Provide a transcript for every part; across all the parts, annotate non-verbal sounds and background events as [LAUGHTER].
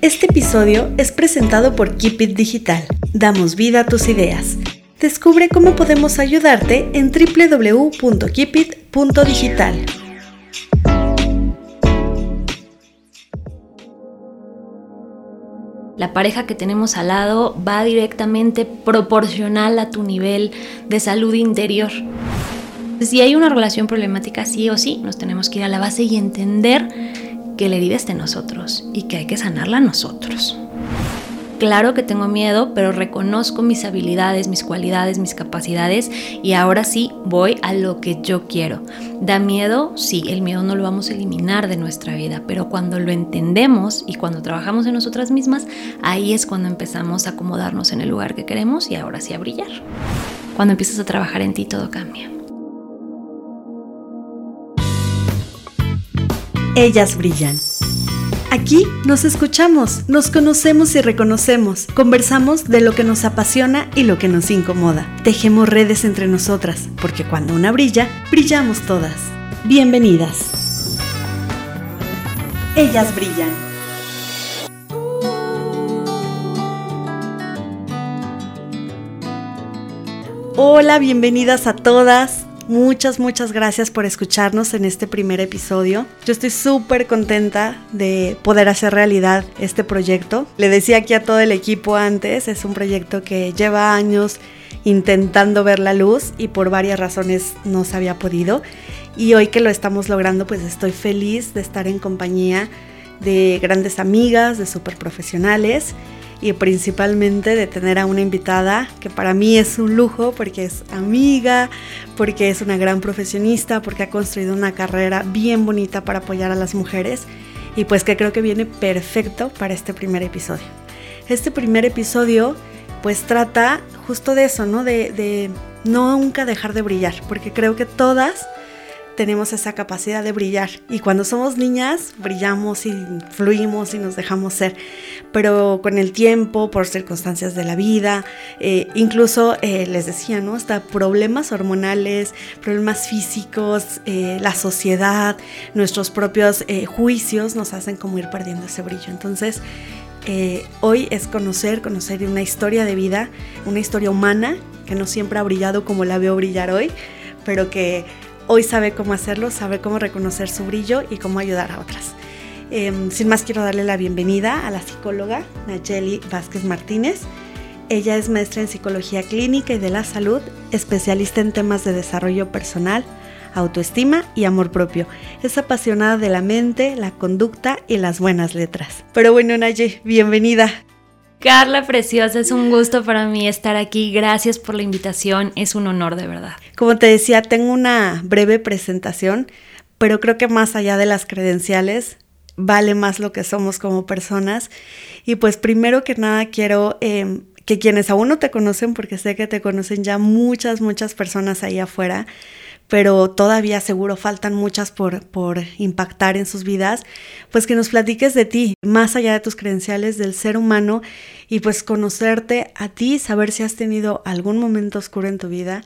Este episodio es presentado por Keep It Digital. Damos vida a tus ideas. Descubre cómo podemos ayudarte en www.keepit.digital. La pareja que tenemos al lado va directamente proporcional a tu nivel de salud interior. Si hay una relación problemática, sí o sí, nos tenemos que ir a la base y entender que la herida está en nosotros y que hay que sanarla nosotros. Claro que tengo miedo, pero reconozco mis habilidades, mis cualidades, mis capacidades y ahora sí voy a lo que yo quiero. ¿Da miedo? Sí, el miedo no lo vamos a eliminar de nuestra vida, pero cuando lo entendemos y cuando trabajamos en nosotras mismas, ahí es cuando empezamos a acomodarnos en el lugar que queremos y ahora sí a brillar. Cuando empiezas a trabajar en ti todo cambia. Ellas brillan. Aquí nos escuchamos, nos conocemos y reconocemos, conversamos de lo que nos apasiona y lo que nos incomoda. Tejemos redes entre nosotras, porque cuando una brilla, brillamos todas. Bienvenidas. Ellas brillan. Hola, bienvenidas a todas. Muchas, muchas gracias por escucharnos en este primer episodio. Yo estoy súper contenta de poder hacer realidad este proyecto. Le decía aquí a todo el equipo antes, es un proyecto que lleva años intentando ver la luz y por varias razones no se había podido. Y hoy que lo estamos logrando, pues estoy feliz de estar en compañía de grandes amigas, de súper profesionales y principalmente de tener a una invitada que para mí es un lujo porque es amiga, porque es una gran profesionista, porque ha construido una carrera bien bonita para apoyar a las mujeres y pues que creo que viene perfecto para este primer episodio. Este primer episodio pues trata justo de eso, ¿no? De, de nunca dejar de brillar, porque creo que todas tenemos esa capacidad de brillar. Y cuando somos niñas, brillamos y fluimos y nos dejamos ser. Pero con el tiempo, por circunstancias de la vida, eh, incluso eh, les decía, ¿no? Hasta problemas hormonales, problemas físicos, eh, la sociedad, nuestros propios juicios nos hacen como ir perdiendo ese brillo. Entonces, hoy es conocer, conocer una historia de vida, una historia humana que no siempre ha brillado como la veo brillar hoy, pero que hoy sabe cómo hacerlo, sabe cómo reconocer su brillo y cómo ayudar a otras. Em, sin más, quiero darle la bienvenida a la psicóloga Nayeli Vázquez Martínez. Ella es maestra en psicología clínica y de la salud, especialista en temas de desarrollo personal, autoestima y amor propio. Es apasionada de la mente, la conducta y las buenas letras. Pero bueno, Nayeli, bienvenida. Carla Preciosa, es un gusto para mí estar aquí. Gracias por la invitación, es un honor de verdad. Como te decía, tengo una breve presentación, pero creo que más allá de las credenciales, vale más lo que somos como personas. Y pues primero que nada quiero em, que quienes aún no te conocen, porque sé que te conocen ya muchas, muchas personas ahí afuera, pero todavía seguro faltan muchas por, por impactar en sus vidas, pues que nos platiques de ti, más allá de tus credenciales, del ser humano y pues conocerte a ti, saber si has tenido algún momento oscuro en tu vida,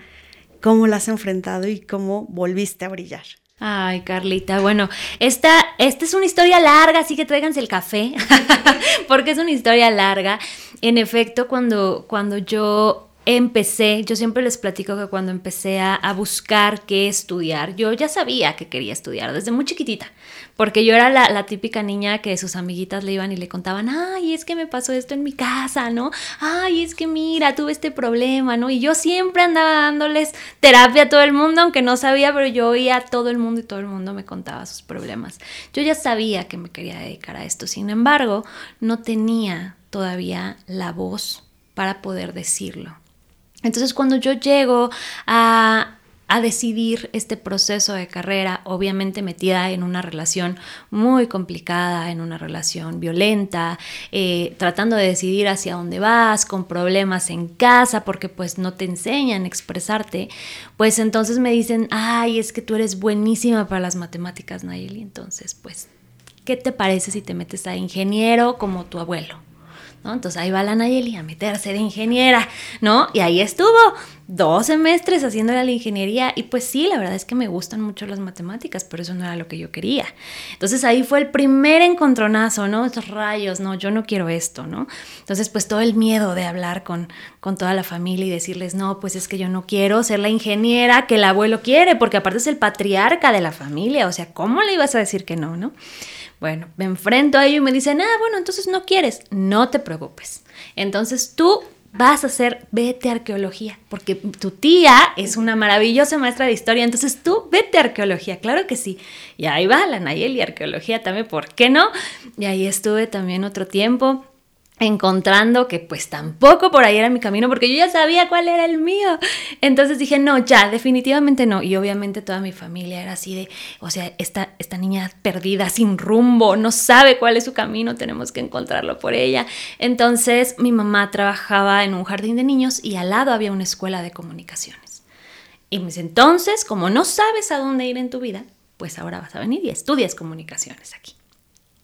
cómo lo has enfrentado y cómo volviste a brillar. Ay, Carlita, bueno, esta, esta es una historia larga, así que tráiganse el café, [LAUGHS] porque es una historia larga. En efecto, cuando, cuando yo empecé, yo siempre les platico que cuando empecé a, buscar qué estudiar, yo ya sabía que quería estudiar desde muy chiquitita, porque yo era la, típica niña que sus amiguitas le iban y le contaban, ay, es que me pasó esto en mi casa, ¿no? Ay, es que mira, tuve este problema, ¿no? Y yo siempre andaba dándoles terapia a todo el mundo, aunque no sabía, pero yo oía a todo el mundo y todo el mundo me contaba sus problemas. Yo ya sabía que me quería dedicar a esto, sin embargo, no tenía todavía la voz para poder decirlo. Entonces cuando yo llego a, decidir este proceso de carrera, obviamente metida en una relación muy complicada, en una relación violenta, eh, tratando de decidir hacia dónde vas, con problemas en casa, porque pues no te enseñan a expresarte, pues entonces me dicen, ay, es que tú eres buenísima para las matemáticas, Nayeli, entonces pues, ¿qué te parece si te metes a ingeniero como tu abuelo? ¿No? Entonces ahí va la Nayeli a meterse de ingeniera, ¿no? Y ahí estuvo dos semestres haciendo la ingeniería y pues sí, la verdad es que me gustan mucho las matemáticas, pero eso no era lo que yo quería. Entonces ahí fue el primer encontronazo, ¿no? Estos rayos, no, yo no quiero esto, ¿no? Entonces pues todo el miedo de hablar con, con toda la familia y decirles, no, pues es que yo no quiero ser la ingeniera que el abuelo quiere, porque aparte es el patriarca de la familia, o sea, ¿cómo le ibas a decir que no, no? Bueno, me enfrento a ello y me dicen, ah, bueno, entonces no quieres, no te preocupes. Entonces tú vas a hacer, vete a arqueología, porque tu tía es una maravillosa maestra de historia, entonces tú vete a arqueología, claro que sí. Y ahí va la Nayeli, arqueología también, ¿por qué no? Y ahí estuve también otro tiempo encontrando que pues tampoco por ahí era mi camino porque yo ya sabía cuál era el mío. Entonces dije, no, ya, definitivamente no. Y obviamente toda mi familia era así de, o sea, esta, esta niña perdida, sin rumbo, no sabe cuál es su camino, tenemos que encontrarlo por ella. Entonces mi mamá trabajaba en un jardín de niños y al lado había una escuela de comunicaciones. Y me dice, entonces, como no sabes a dónde ir en tu vida, pues ahora vas a venir y estudias comunicaciones aquí.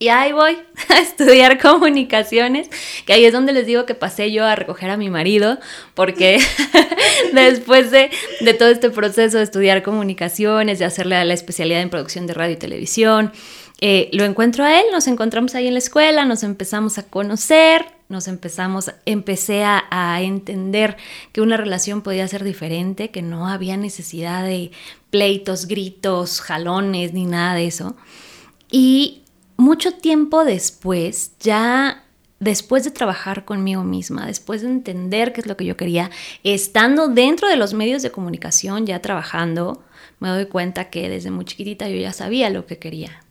Y ahí voy [LAUGHS] a estudiar comunicaciones, que ahí es donde les digo que pasé yo a recoger a mi marido, porque [LAUGHS] después de, todo este proceso de estudiar comunicaciones, de hacerle la especialidad en producción de radio y televisión, eh, lo encuentro a él, nos encontramos ahí en la escuela, nos empezamos a conocer, nos empezamos, empecé a, a, entender que una relación podía ser diferente, que no había necesidad de pleitos, gritos, jalones, ni nada de eso. Y mucho tiempo después, ya después de trabajar conmigo misma, después de entender qué es lo que yo quería, estando dentro de los medios de comunicación, ya trabajando, me doy cuenta que desde muy chiquitita yo ya sabía lo que quería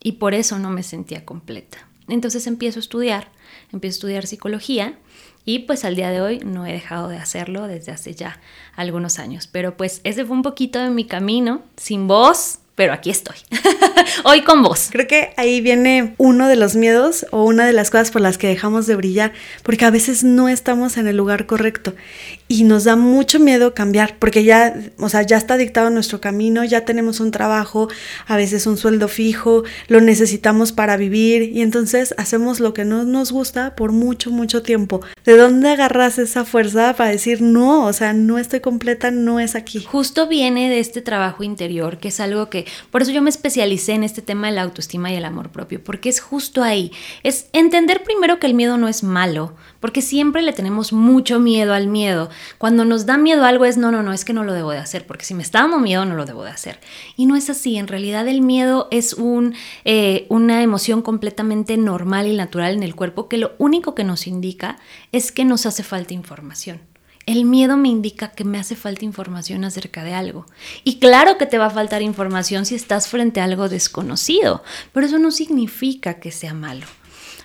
y por eso no me sentía completa. Entonces empiezo a estudiar, empiezo a estudiar psicología y pues al día de hoy no he dejado de hacerlo desde hace ya algunos años. Pero pues ese fue un poquito de mi camino, sin voz, pero aquí estoy. [LAUGHS] Hoy con vos. Creo que ahí viene uno de los miedos o una de las cosas por las que dejamos de brillar, porque a veces no estamos en el lugar correcto y nos da mucho miedo cambiar, porque ya, o sea, ya está dictado nuestro camino, ya tenemos un trabajo, a veces un sueldo fijo, lo necesitamos para vivir y entonces hacemos lo que no nos gusta por mucho, mucho tiempo. ¿De dónde agarras esa fuerza para decir no? O sea, no estoy completa, no es aquí. Justo viene de este trabajo interior, que es algo que, por eso yo me especialicé en este tema de la autoestima y el amor propio, porque es justo ahí, es entender primero que el miedo no es malo, porque siempre le tenemos mucho miedo al miedo. Cuando nos da miedo algo es, no, no, no, es que no lo debo de hacer, porque si me está dando miedo no lo debo de hacer. Y no es así, en realidad el miedo es un, eh, una emoción completamente normal y natural en el cuerpo que lo único que nos indica es que nos hace falta información. El miedo me indica que me hace falta información acerca de algo. Y claro que te va a faltar información si estás frente a algo desconocido, pero eso no significa que sea malo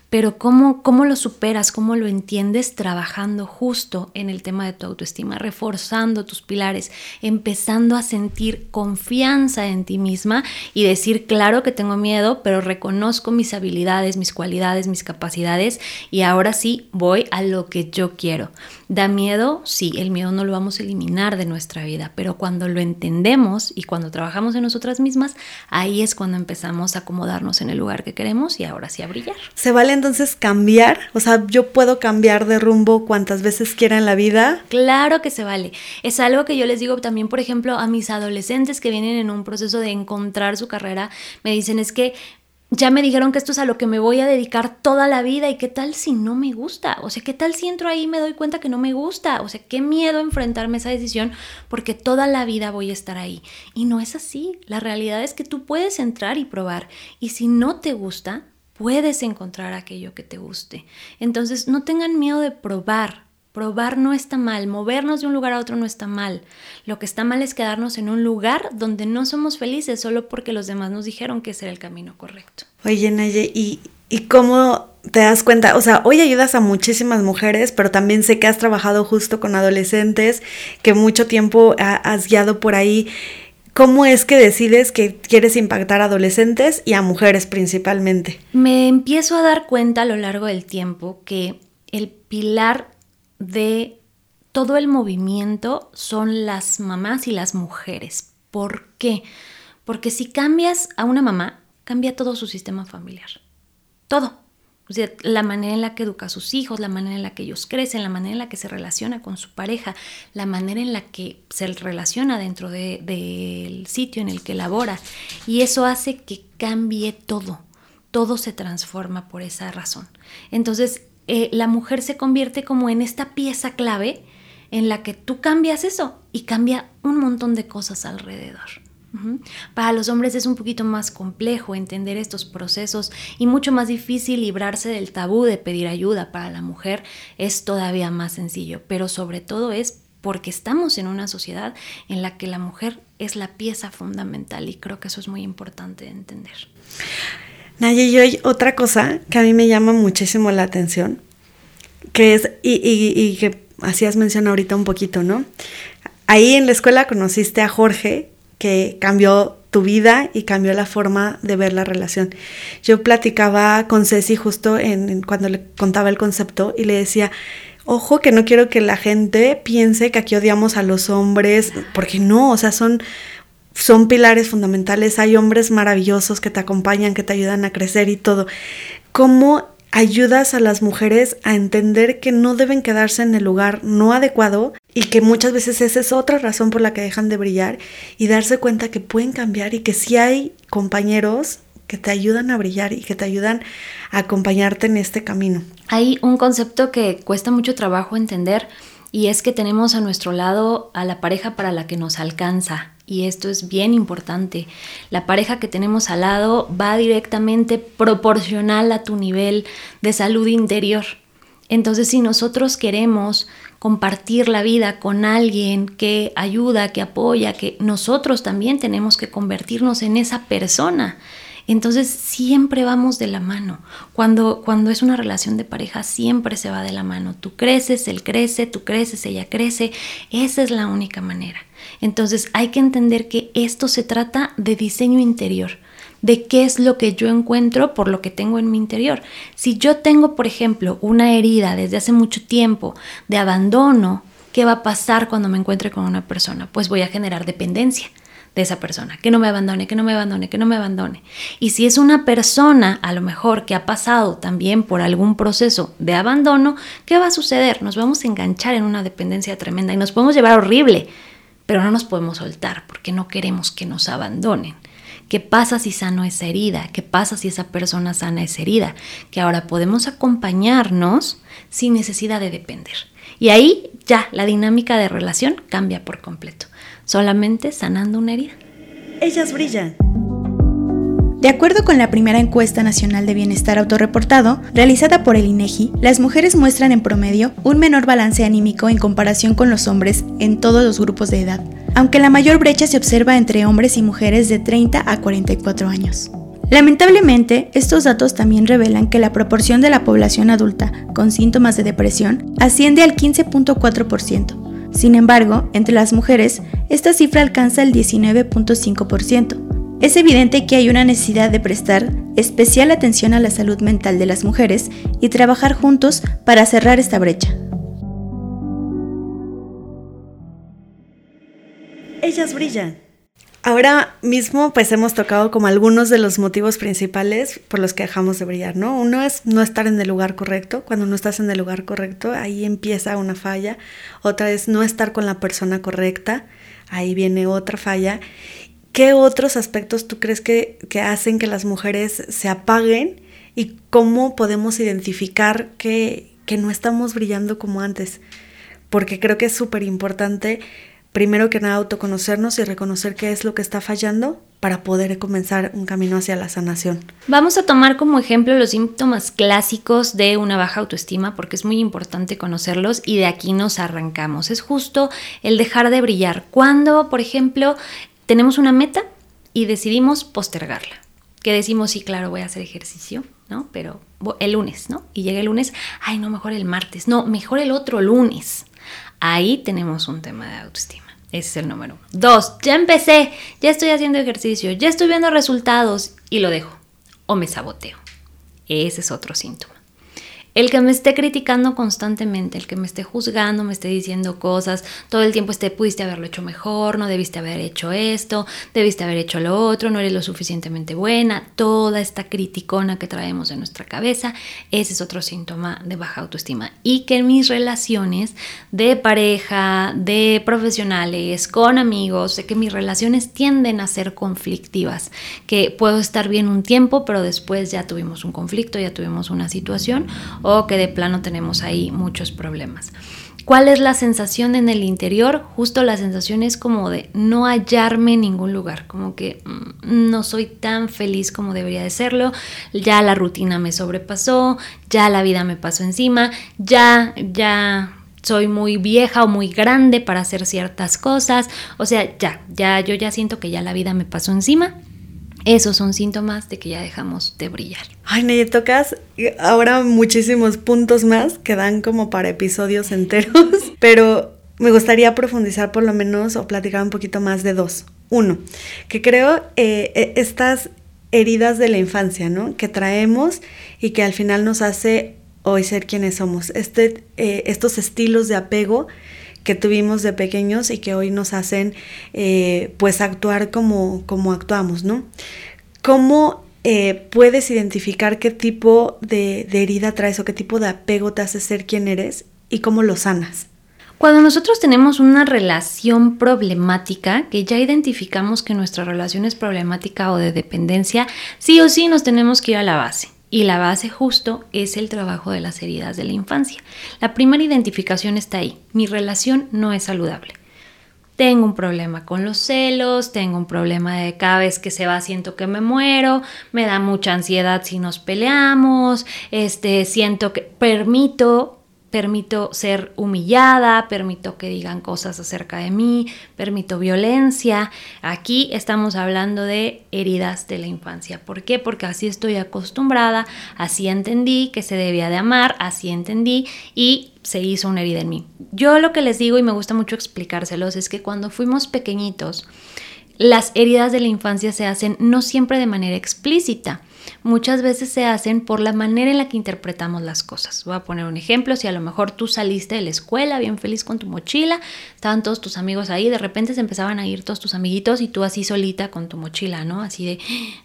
pero ¿cómo, ¿cómo lo superas? ¿Cómo lo entiendes? Trabajando justo en el tema de tu autoestima, reforzando tus pilares, empezando a sentir confianza en ti misma y decir, claro que tengo miedo, pero reconozco mis habilidades, mis cualidades, mis capacidades y ahora sí voy a lo que yo quiero. ¿Da miedo? Sí, el miedo no lo vamos a eliminar de nuestra vida, pero cuando lo entendemos y cuando trabajamos en nosotras mismas, ahí es cuando empezamos a acomodarnos en el lugar que queremos y ahora sí a brillar. Se vale entonces cambiar? O sea, yo puedo cambiar de rumbo cuantas veces quiera en la vida. Claro que se vale. Es algo que yo les digo también, por ejemplo, a mis adolescentes que vienen en un proceso de encontrar su carrera, me dicen es que ya me dijeron que esto es a lo que me voy a dedicar toda la vida y qué tal si no me gusta, o sea, qué tal si entro ahí y me doy cuenta que no me gusta, o sea, qué miedo enfrentarme a esa decisión porque toda la vida voy a estar ahí. Y no es así, la realidad es que tú puedes entrar y probar y si no te gusta, puedes encontrar aquello que te guste. Entonces, no tengan miedo de probar. Probar no está mal, movernos de un lugar a otro no está mal. Lo que está mal es quedarnos en un lugar donde no somos felices solo porque los demás nos dijeron que ese era el camino correcto. Oye, Naye, ¿y, ¿y cómo te das cuenta? O sea, hoy ayudas a muchísimas mujeres, pero también sé que has trabajado justo con adolescentes, que mucho tiempo has guiado por ahí. ¿Cómo es que decides que quieres impactar a adolescentes y a mujeres principalmente? Me empiezo a dar cuenta a lo largo del tiempo que el pilar de todo el movimiento son las mamás y las mujeres. ¿Por qué? Porque si cambias a una mamá, cambia todo su sistema familiar. Todo. O sea, la manera en la que educa a sus hijos, la manera en la que ellos crecen, la manera en la que se relaciona con su pareja, la manera en la que se relaciona dentro del sitio en el que labora. Y eso hace que cambie todo. Todo se transforma por esa razón. Entonces, eh, la mujer se convierte como en esta pieza clave en la que tú cambias eso y cambia un montón de cosas alrededor. Para los hombres es un poquito más complejo entender estos procesos y mucho más difícil librarse del tabú de pedir ayuda. Para la mujer es todavía más sencillo, pero sobre todo es porque estamos en una sociedad en la que la mujer es la pieza fundamental y creo que eso es muy importante de entender. Naya, y hay otra cosa que a mí me llama muchísimo la atención, que es, y, y, y que hacías mención ahorita un poquito, ¿no? Ahí en la escuela conociste a Jorge, que cambió tu vida y cambió la forma de ver la relación. Yo platicaba con Ceci justo en, cuando le contaba el concepto y le decía, ojo que no quiero que la gente piense que aquí odiamos a los hombres, porque no, o sea, son, son pilares fundamentales, hay hombres maravillosos que te acompañan, que te ayudan a crecer y todo. ¿Cómo ayudas a las mujeres a entender que no deben quedarse en el lugar no adecuado y que muchas veces esa es otra razón por la que dejan de brillar y darse cuenta que pueden cambiar y que si hay compañeros que te ayudan a brillar y que te ayudan a acompañarte en este camino. Hay un concepto que cuesta mucho trabajo entender y es que tenemos a nuestro lado a la pareja para la que nos alcanza y esto es bien importante. La pareja que tenemos al lado va directamente proporcional a tu nivel de salud interior. Entonces, si nosotros queremos compartir la vida con alguien que ayuda, que apoya, que nosotros también tenemos que convertirnos en esa persona. Entonces siempre vamos de la mano. Cuando, cuando es una relación de pareja, siempre se va de la mano. Tú creces, él crece, tú creces, ella crece. Esa es la única manera. Entonces hay que entender que esto se trata de diseño interior, de qué es lo que yo encuentro por lo que tengo en mi interior. Si yo tengo, por ejemplo, una herida desde hace mucho tiempo de abandono, ¿qué va a pasar cuando me encuentre con una persona? Pues voy a generar dependencia de esa persona, que no me abandone, que no me abandone, que no me abandone. Y si es una persona, a lo mejor, que ha pasado también por algún proceso de abandono, ¿qué va a suceder? Nos vamos a enganchar en una dependencia tremenda y nos podemos llevar horrible pero no nos podemos soltar porque no queremos que nos abandonen. ¿Qué pasa si sano esa herida? ¿Qué pasa si esa persona sana esa herida? Que ahora podemos acompañarnos sin necesidad de depender. Y ahí ya la dinámica de relación cambia por completo, solamente sanando una herida. Ellas brillan. De acuerdo con la primera encuesta nacional de bienestar autorreportado, realizada por el INEGI, las mujeres muestran en promedio un menor balance anímico en comparación con los hombres en todos los grupos de edad, aunque la mayor brecha se observa entre hombres y mujeres de 30 a 44 años. Lamentablemente, estos datos también revelan que la proporción de la población adulta con síntomas de depresión asciende al 15.4%. Sin embargo, entre las mujeres, esta cifra alcanza el 19.5%. Es evidente que hay una necesidad de prestar especial atención a la salud mental de las mujeres y trabajar juntos para cerrar esta brecha. Ellas brillan. Ahora mismo pues hemos tocado como algunos de los motivos principales por los que dejamos de brillar, ¿no? Uno es no estar en el lugar correcto. Cuando no estás en el lugar correcto, ahí empieza una falla. Otra es no estar con la persona correcta. Ahí viene otra falla. ¿Qué otros aspectos tú crees que, hacen que las mujeres se apaguen y cómo podemos identificar que, que no estamos brillando como antes? Porque creo que es súper importante, primero que nada, autoconocernos y reconocer qué es lo que está fallando para poder comenzar un camino hacia la sanación. Vamos a tomar como ejemplo los síntomas clásicos de una baja autoestima porque es muy importante conocerlos y de aquí nos arrancamos. Es justo el dejar de brillar. Cuando, por ejemplo, tenemos una meta y decidimos postergarla. Que decimos, sí, claro, voy a hacer ejercicio, ¿no? Pero el lunes, ¿no? Y llega el lunes, ay, no, mejor el martes, no, mejor el otro lunes. Ahí tenemos un tema de autoestima. Ese es el número. Dos, ya empecé, ya estoy haciendo ejercicio, ya estoy viendo resultados y lo dejo. O me saboteo. Ese es otro síntoma. El que me esté criticando constantemente, el que me esté juzgando, me esté diciendo cosas, todo el tiempo esté, pudiste haberlo hecho mejor, no debiste haber hecho esto, debiste haber hecho lo otro, no eres lo suficientemente buena, toda esta criticona que traemos en nuestra cabeza, ese es otro síntoma de baja autoestima. Y que mis relaciones de pareja, de profesionales, con amigos, de que mis relaciones tienden a ser conflictivas, que puedo estar bien un tiempo, pero después ya tuvimos un conflicto, ya tuvimos una situación o que de plano tenemos ahí muchos problemas. ¿Cuál es la sensación en el interior? Justo la sensación es como de no hallarme en ningún lugar, como que mm, no soy tan feliz como debería de serlo, ya la rutina me sobrepasó, ya la vida me pasó encima, ya, ya soy muy vieja o muy grande para hacer ciertas cosas, o sea, ya, ya, yo ya siento que ya la vida me pasó encima esos son síntomas de que ya dejamos de brillar. Ay, Neye, tocas ahora muchísimos puntos más que dan como para episodios enteros, [LAUGHS] pero me gustaría profundizar por lo menos o platicar un poquito más de dos. Uno, que creo eh, e, estas heridas de la infancia, ¿no? Que traemos y que al final nos hace hoy ser quienes somos. Este, eh, estos estilos de apego que tuvimos de pequeños y que hoy nos hacen eh, pues actuar como, como actuamos, ¿no? ¿Cómo eh, puedes identificar qué tipo de, de herida traes o qué tipo de apego te hace ser quien eres y cómo lo sanas? Cuando nosotros tenemos una relación problemática, que ya identificamos que nuestra relación es problemática o de dependencia, sí o sí nos tenemos que ir a la base. Y la base justo es el trabajo de las heridas de la infancia. La primera identificación está ahí. Mi relación no es saludable. Tengo un problema con los celos, tengo un problema de cada vez que se va siento que me muero, me da mucha ansiedad si nos peleamos, este siento que permito permito ser humillada, permito que digan cosas acerca de mí, permito violencia. Aquí estamos hablando de heridas de la infancia. ¿Por qué? Porque así estoy acostumbrada, así entendí que se debía de amar, así entendí y se hizo una herida en mí. Yo lo que les digo y me gusta mucho explicárselos es que cuando fuimos pequeñitos, las heridas de la infancia se hacen no siempre de manera explícita muchas veces se hacen por la manera en la que interpretamos las cosas. Voy a poner un ejemplo, si a lo mejor tú saliste de la escuela bien feliz con tu mochila, estaban todos tus amigos ahí, de repente se empezaban a ir todos tus amiguitos y tú así solita con tu mochila, ¿no? Así de,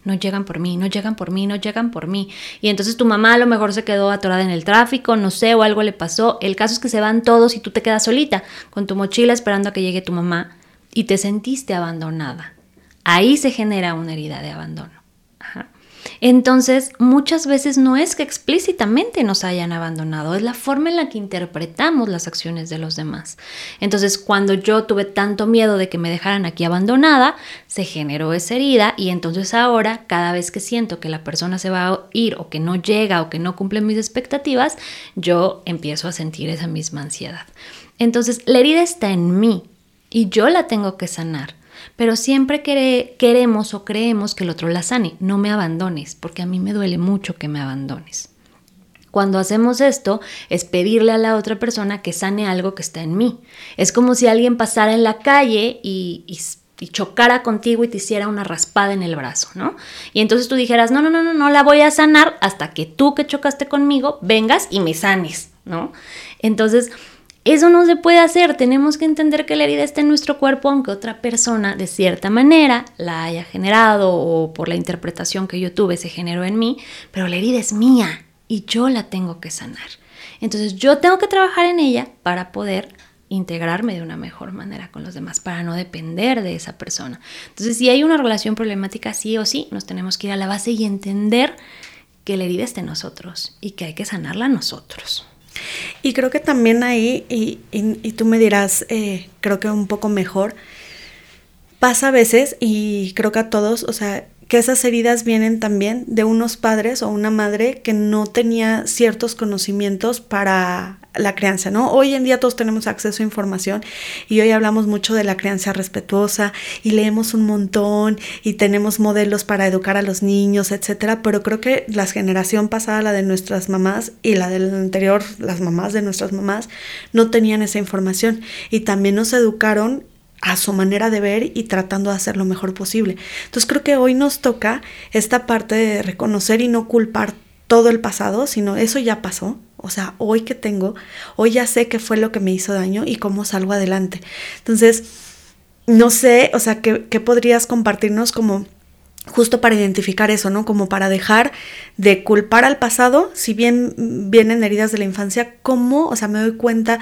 no llegan por mí, no llegan por mí, no llegan por mí. Y entonces tu mamá a lo mejor se quedó atorada en el tráfico, no sé, o algo le pasó. El caso es que se van todos y tú te quedas solita con tu mochila esperando a que llegue tu mamá y te sentiste abandonada. Ahí se genera una herida de abandono. Entonces, muchas veces no es que explícitamente nos hayan abandonado, es la forma en la que interpretamos las acciones de los demás. Entonces, cuando yo tuve tanto miedo de que me dejaran aquí abandonada, se generó esa herida y entonces ahora, cada vez que siento que la persona se va a ir o que no llega o que no cumple mis expectativas, yo empiezo a sentir esa misma ansiedad. Entonces, la herida está en mí y yo la tengo que sanar pero siempre queremos o creemos que el otro la sane. No me abandones, porque a mí me duele mucho que me abandones. Cuando hacemos esto es pedirle a la otra persona que sane algo que está en mí. Es como si alguien pasara en la calle y, y chocara contigo y te hiciera una raspada en el brazo, ¿no? Y entonces tú dijeras, no, no, no, no, no la voy a sanar hasta que tú que chocaste conmigo vengas y me sanes, ¿no? Entonces, eso no se puede hacer, tenemos que entender que la herida está en nuestro cuerpo, aunque otra persona de cierta manera la haya generado o por la interpretación que yo tuve se generó en mí, pero la herida es mía y yo la tengo que sanar. Entonces yo tengo que trabajar en ella para poder integrarme de una mejor manera con los demás, para no depender de esa persona. Entonces si hay una relación problemática, sí o sí, nos tenemos que ir a la base y entender que la herida está en nosotros y que hay que sanarla nosotros. Y creo que también ahí, y, y, tú me dirás, eh, creo que un poco mejor, pasa a veces, y creo que a todos, o sea, que esas heridas vienen también de unos padres o una madre que no tenía ciertos conocimientos para la crianza, ¿no? Hoy en día todos tenemos acceso a información y hoy hablamos mucho de la crianza respetuosa y leemos un montón y tenemos modelos para educar a los niños, etcétera, pero creo que la generación pasada, la de nuestras mamás y la del anterior, las mamás de nuestras mamás, no tenían esa información y también nos educaron a su manera de ver y tratando de hacer lo mejor posible. Entonces creo que hoy nos toca esta parte de reconocer y no culpar todo el pasado, sino eso ya pasó, O sea, hoy que tengo, hoy ya sé qué fue lo que me hizo daño y cómo salgo adelante. Entonces, no sé, o sea, ¿qué, podrías compartirnos como justo para identificar eso, ¿no? Como para dejar de culpar al pasado, si bien vienen heridas de la infancia, ¿cómo, o sea, me doy cuenta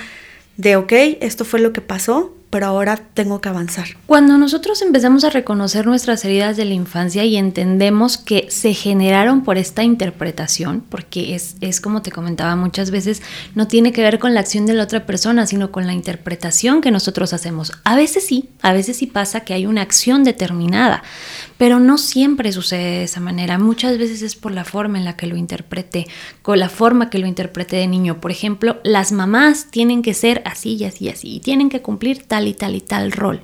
de, ok, esto fue lo que pasó, pero ahora tengo que avanzar. Cuando nosotros empezamos a reconocer nuestras heridas de la infancia y entendemos que se generaron por esta interpretación, porque es, es como te comentaba muchas veces, no tiene que ver con la acción de la otra persona, sino con la interpretación que nosotros hacemos. A veces sí, a veces sí pasa que hay una acción determinada, pero no siempre sucede de esa manera. Muchas veces es por la forma en la que lo interprete, con la forma que lo interprete de niño. Por ejemplo, las mamás tienen que ser así y así y así, y tienen que cumplir tal y tal y tal rol.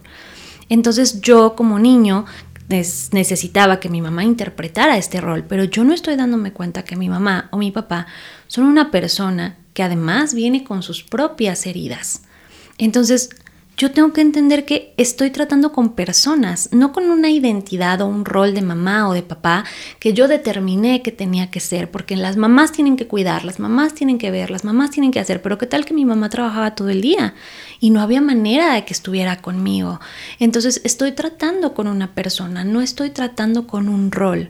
Entonces yo como niño necesitaba que mi mamá interpretara este rol, pero yo no estoy dándome cuenta que mi mamá o mi papá son una persona que además viene con sus propias heridas. Entonces, yo tengo que entender que estoy tratando con personas, no con una identidad o un rol de mamá o de papá que yo determiné que tenía que ser, porque las mamás tienen que cuidar, las mamás tienen que ver, las mamás tienen que hacer, pero qué tal que mi mamá trabajaba todo el día y no había manera de que estuviera conmigo. Entonces estoy tratando con una persona, no estoy tratando con un rol.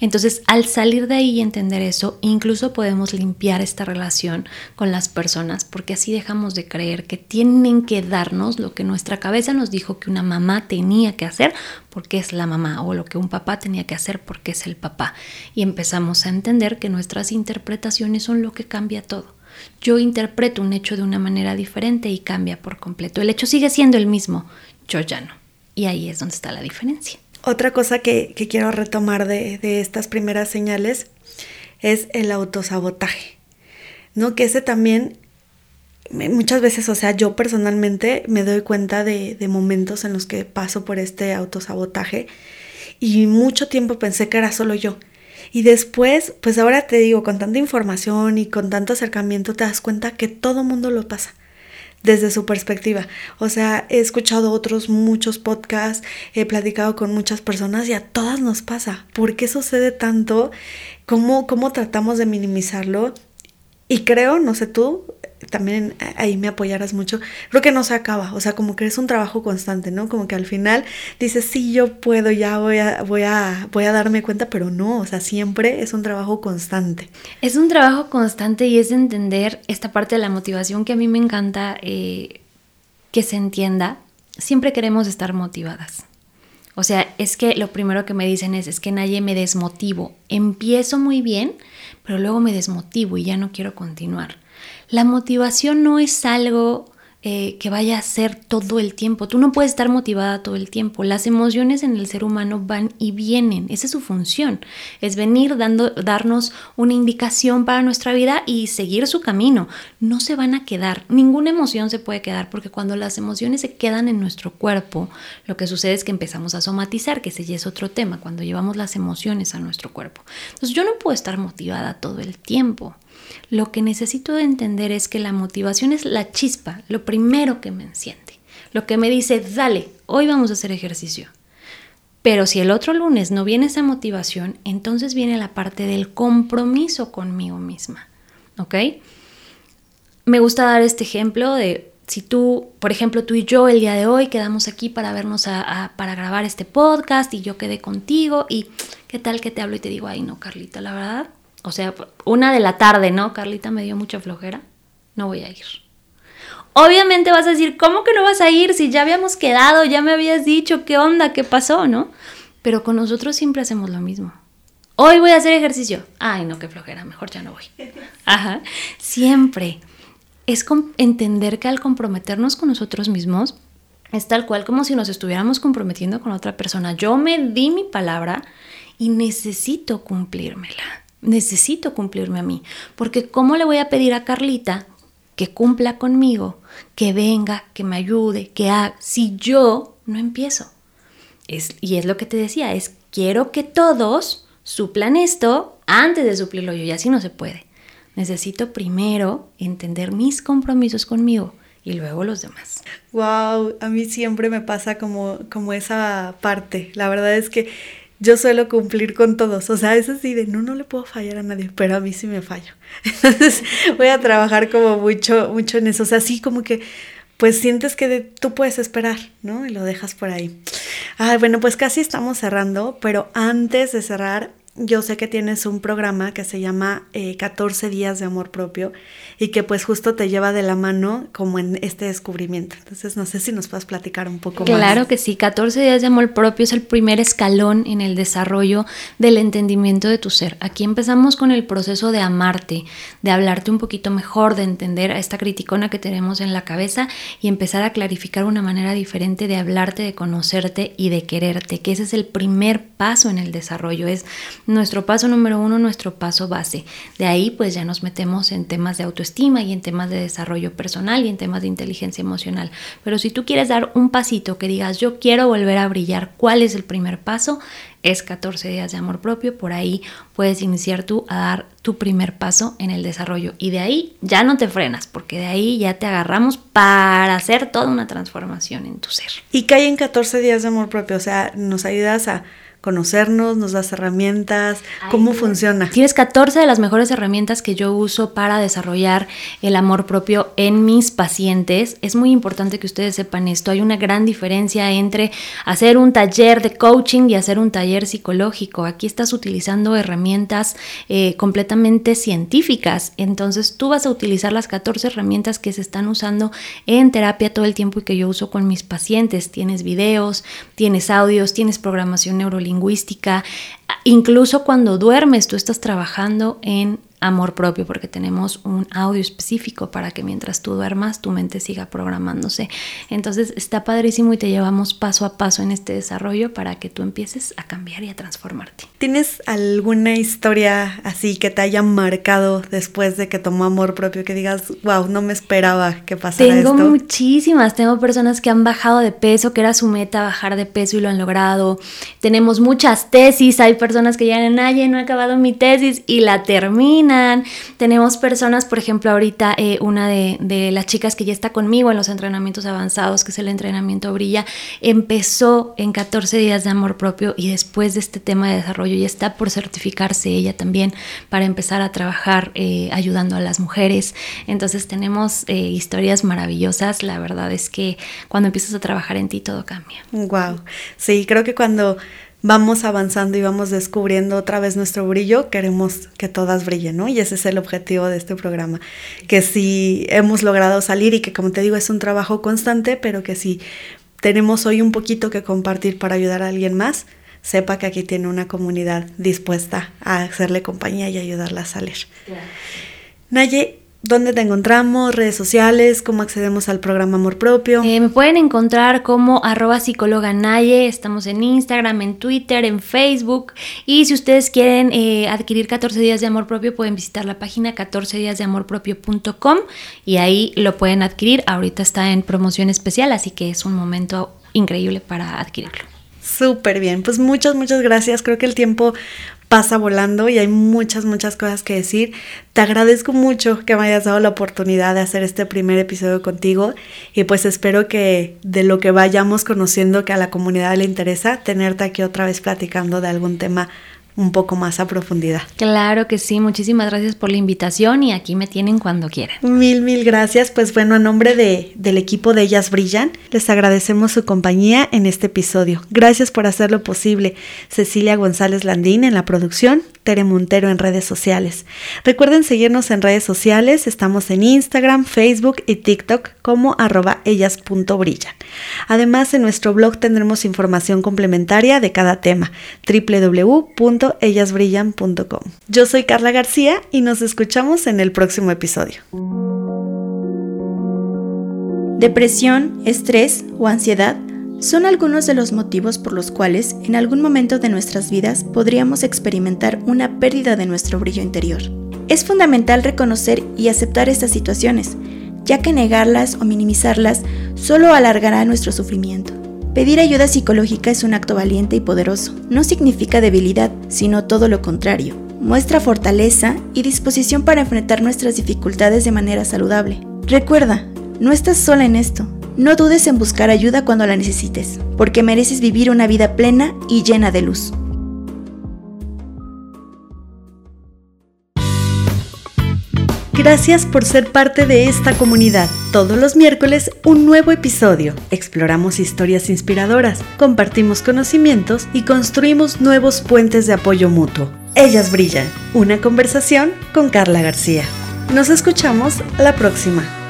Entonces, al salir de ahí y entender eso, incluso podemos limpiar esta relación con las personas, porque así dejamos de creer que tienen que darnos que nuestra cabeza nos dijo que una mamá tenía que hacer porque es la mamá, o lo que un papá tenía que hacer porque es el papá. Y empezamos a entender que nuestras interpretaciones son lo que cambia todo. Yo interpreto un hecho de una manera diferente y cambia por completo. El hecho sigue siendo el mismo, yo ya no. Y ahí es donde está la diferencia. Otra cosa que, quiero retomar de, estas primeras señales es el autosabotaje, ¿no? Que ese también, muchas veces, o sea, yo personalmente me doy cuenta de, de momentos en los que paso por este autosabotaje y mucho tiempo pensé que era solo yo. Y después, pues ahora te digo, con tanta información y con tanto acercamiento, te das cuenta que todo mundo lo pasa desde su perspectiva. O sea, he escuchado otros muchos podcasts, he platicado con muchas personas y a todas nos pasa. ¿Por qué sucede tanto? ¿Cómo, cómo tratamos de minimizarlo? Y creo, no sé tú, también ahí me apoyarás mucho, creo que no se acaba, o sea, como que es un trabajo constante, ¿no? Como que al final dices, sí, yo puedo, ya voy a, voy a, voy a darme cuenta, pero no, o sea, siempre es un trabajo constante. Es un trabajo constante y es entender esta parte de la motivación que a mí me encanta eh, que se entienda. Siempre queremos estar motivadas. O sea, es que lo primero que me dicen es, es que nadie me desmotivo. Empiezo muy bien, pero luego me desmotivo y ya no quiero continuar. La motivación no es algo eh, que vaya a ser todo el tiempo. Tú no puedes estar motivada todo el tiempo. Las emociones en el ser humano van y vienen. Esa es su función. Es venir dando, darnos una indicación para nuestra vida y seguir su camino. No se van a quedar. Ninguna emoción se puede quedar porque cuando las emociones se quedan en nuestro cuerpo, lo que sucede es que empezamos a somatizar, que ese ya es otro tema, cuando llevamos las emociones a nuestro cuerpo. Entonces yo no puedo estar motivada todo el tiempo. Lo que necesito de entender es que la motivación es la chispa, lo primero que me enciende, lo que me dice, dale, hoy vamos a hacer ejercicio. Pero si el otro lunes no viene esa motivación, entonces viene la parte del compromiso conmigo misma. ¿Ok? Me gusta dar este ejemplo de si tú, por ejemplo, tú y yo el día de hoy quedamos aquí para vernos para grabar este podcast y yo quedé contigo y qué tal que te hablo y te digo, ay no, Carlita, la verdad, o sea, una de la tarde, ¿no? Carlita me dio mucha flojera. No voy a ir. Obviamente vas a decir, ¿cómo que no vas a ir si ya habíamos quedado, ya me habías dicho qué onda, qué pasó, ¿no? Pero con nosotros siempre hacemos lo mismo. Hoy voy a hacer ejercicio. Ay, no, qué flojera, mejor ya no voy. [LAUGHS] Ajá. Siempre. Es entender que al comprometernos con nosotros mismos, es tal cual como si nos estuviéramos comprometiendo con otra persona. Yo me di mi palabra y necesito cumplírmela necesito cumplirme a mí, porque ¿cómo le voy a pedir a Carlita que cumpla conmigo, que venga, que me ayude, que haga, si yo no empiezo? Es, y es lo que te decía, es quiero que todos suplan esto antes de suplirlo yo, y así no se puede. Necesito primero entender mis compromisos conmigo y luego los demás. Wow, a mí siempre me pasa como, como esa parte. La verdad es que yo suelo cumplir con todos. O sea, es así de no, no le puedo fallar a nadie, pero a mí sí me fallo. [LAUGHS] Entonces voy a trabajar como mucho, mucho en eso. O sea, sí como que pues sientes que tú puedes esperar, ¿no? Y lo dejas por ahí. Ay, bueno, pues casi estamos cerrando, pero antes de cerrar, yo sé que tienes un programa que se llama 14 eh, días de amor propio y que pues justo te lleva de la mano como en este descubrimiento. Entonces no sé si nos puedes platicar un poco más. Claro que sí, 14 días de amor propio es el primer escalón en el desarrollo del entendimiento de tu ser. Aquí empezamos con el proceso de amarte, de hablarte un poquito mejor, de entender a esta criticona que tenemos en la cabeza y empezar a clarificar una manera diferente de hablarte, de conocerte y de quererte, que ese es el primer paso en el desarrollo, es nuestro paso número uno, nuestro paso base. De ahí pues ya nos metemos en temas de autoestima y en temas de desarrollo personal y en temas de inteligencia emocional. Pero si tú quieres dar un pasito que digas yo quiero volver a brillar, ¿cuál es el primer paso? Es 14 días de amor propio, por ahí puedes iniciar tú a dar tu primer paso en el desarrollo y de ahí ya no te frenas, porque de ahí ya te agarramos para hacer toda una transformación en tu ser. ¿Y hay en 14 días de amor propio? O sea, nos ayudas a conocernos, nos das herramientas, cómo funciona. Tienes 14 de las mejores herramientas que yo uso para desarrollar el amor propio en mis pacientes. Es muy importante que ustedes sepan esto. Hay una gran diferencia entre hacer un taller de coaching y hacer un taller psicológico. Aquí estás utilizando herramientas eh, completamente científicas. Entonces tú vas a utilizar las 14 herramientas que se están usando en terapia todo el tiempo y que yo uso con mis pacientes. Tienes videos, tienes audios, tienes programación neurolingüística incluso cuando duermes tú estás trabajando en amor propio, porque tenemos un audio específico para que mientras tú duermas tu mente siga programándose. Entonces está padrísimo y te llevamos paso a paso en este desarrollo para que tú empieces a cambiar y a transformarte. ¿Tienes alguna historia así que te haya marcado después de que tomó amor propio, que digas, wow, no me esperaba que pasara Tengo muchísimas, tengo personas que han bajado de peso, que era su meta bajar de peso y lo han logrado. Tenemos muchas tesis, hay personas que ya en ay, no he acabado mi tesis y la termina tenemos personas, por ejemplo, ahorita eh, una de, las chicas que ya está conmigo en los entrenamientos avanzados, que es el entrenamiento Brilla, empezó en 14 días de amor propio y después de este tema de desarrollo ya está por certificarse ella también para empezar a trabajar eh, ayudando a las mujeres. Entonces tenemos eh, historias maravillosas. La verdad es que cuando empiezas a trabajar en ti todo cambia. Wow. Sí, creo que cuando vamos avanzando y vamos descubriendo otra vez nuestro brillo, queremos que todas brillen, ¿no? Y ese es el objetivo de este programa, que si hemos logrado salir y que como te digo es un trabajo constante, pero que si tenemos hoy un poquito que compartir para ayudar a alguien más, sepa que aquí tiene una comunidad dispuesta a hacerle compañía y ayudarla a salir. Naye, ¿Dónde te encontramos? ¿Redes sociales? ¿Cómo accedemos al programa Amor Propio? Eh, me pueden encontrar como arroba psicóloga Naye. Estamos en Instagram, en Twitter, en Facebook. Y si ustedes quieren eh, adquirir 14 días de amor propio, pueden visitar la página 14 días de amor propio.com y ahí lo pueden adquirir. Ahorita está en promoción especial, así que es un momento increíble para adquirirlo. Súper bien, pues muchas, muchas gracias. Creo que el tiempo pasa volando y hay muchas, muchas cosas que decir. Te agradezco mucho que me hayas dado la oportunidad de hacer este primer episodio contigo y pues espero que de lo que vayamos conociendo que a la comunidad le interesa, tenerte aquí otra vez platicando de algún tema un poco más a profundidad. Claro que sí, muchísimas gracias por la invitación y aquí me tienen cuando quieran. Mil, mil gracias. Pues bueno, a nombre de, del equipo de Ellas Brillan, les agradecemos su compañía en este episodio. Gracias por hacerlo posible. Cecilia González Landín en la producción, Tere Montero en redes sociales. Recuerden seguirnos en redes sociales, estamos en Instagram, Facebook y TikTok como arroba ellas.brillan. Además, en nuestro blog tendremos información complementaria de cada tema, www.ellasbrillan.com. Yo soy Carla García y nos escuchamos en el próximo episodio. Depresión, estrés o ansiedad son algunos de los motivos por los cuales en algún momento de nuestras vidas podríamos experimentar una pérdida de nuestro brillo interior. Es fundamental reconocer y aceptar estas situaciones, ya que negarlas o minimizarlas solo alargará nuestro sufrimiento. Pedir ayuda psicológica es un acto valiente y poderoso. No significa debilidad, sino todo lo contrario. Muestra fortaleza y disposición para enfrentar nuestras dificultades de manera saludable. Recuerda, no estás sola en esto. No dudes en buscar ayuda cuando la necesites, porque mereces vivir una vida plena y llena de luz. Gracias por ser parte de esta comunidad. Todos los miércoles un nuevo episodio. Exploramos historias inspiradoras, compartimos conocimientos y construimos nuevos puentes de apoyo mutuo. Ellas brillan. Una conversación con Carla García. Nos escuchamos la próxima.